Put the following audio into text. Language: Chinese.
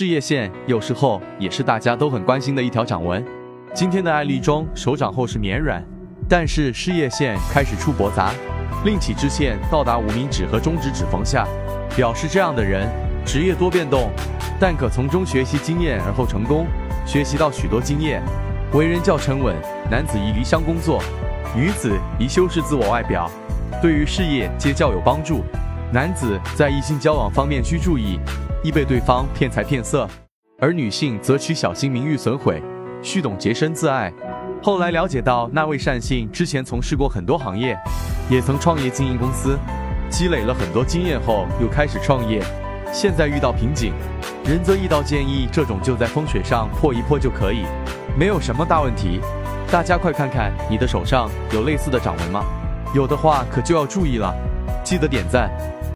事业线有时候也是大家都很关心的一条掌纹。今天的案例中，手掌后是绵软，但是事业线开始出驳杂，另起支线到达无名指和中指指缝下，表示这样的人职业多变动，但可从中学习经验而后成功，学习到许多经验，为人较沉稳。男子宜离乡工作，女子宜修饰自我外表，对于事业皆较有帮助。男子在异性交往方面需注意。易被对方骗财骗色，而女性则需小心名誉损毁，需懂洁身自爱。后来了解到，那位善信之前从事过很多行业，也曾创业经营公司，积累了很多经验后又开始创业，现在遇到瓶颈，仁则易道建议这种就在风水上破一破就可以，没有什么大问题。大家快看看你的手上有类似的掌纹吗？有的话可就要注意了，记得点赞。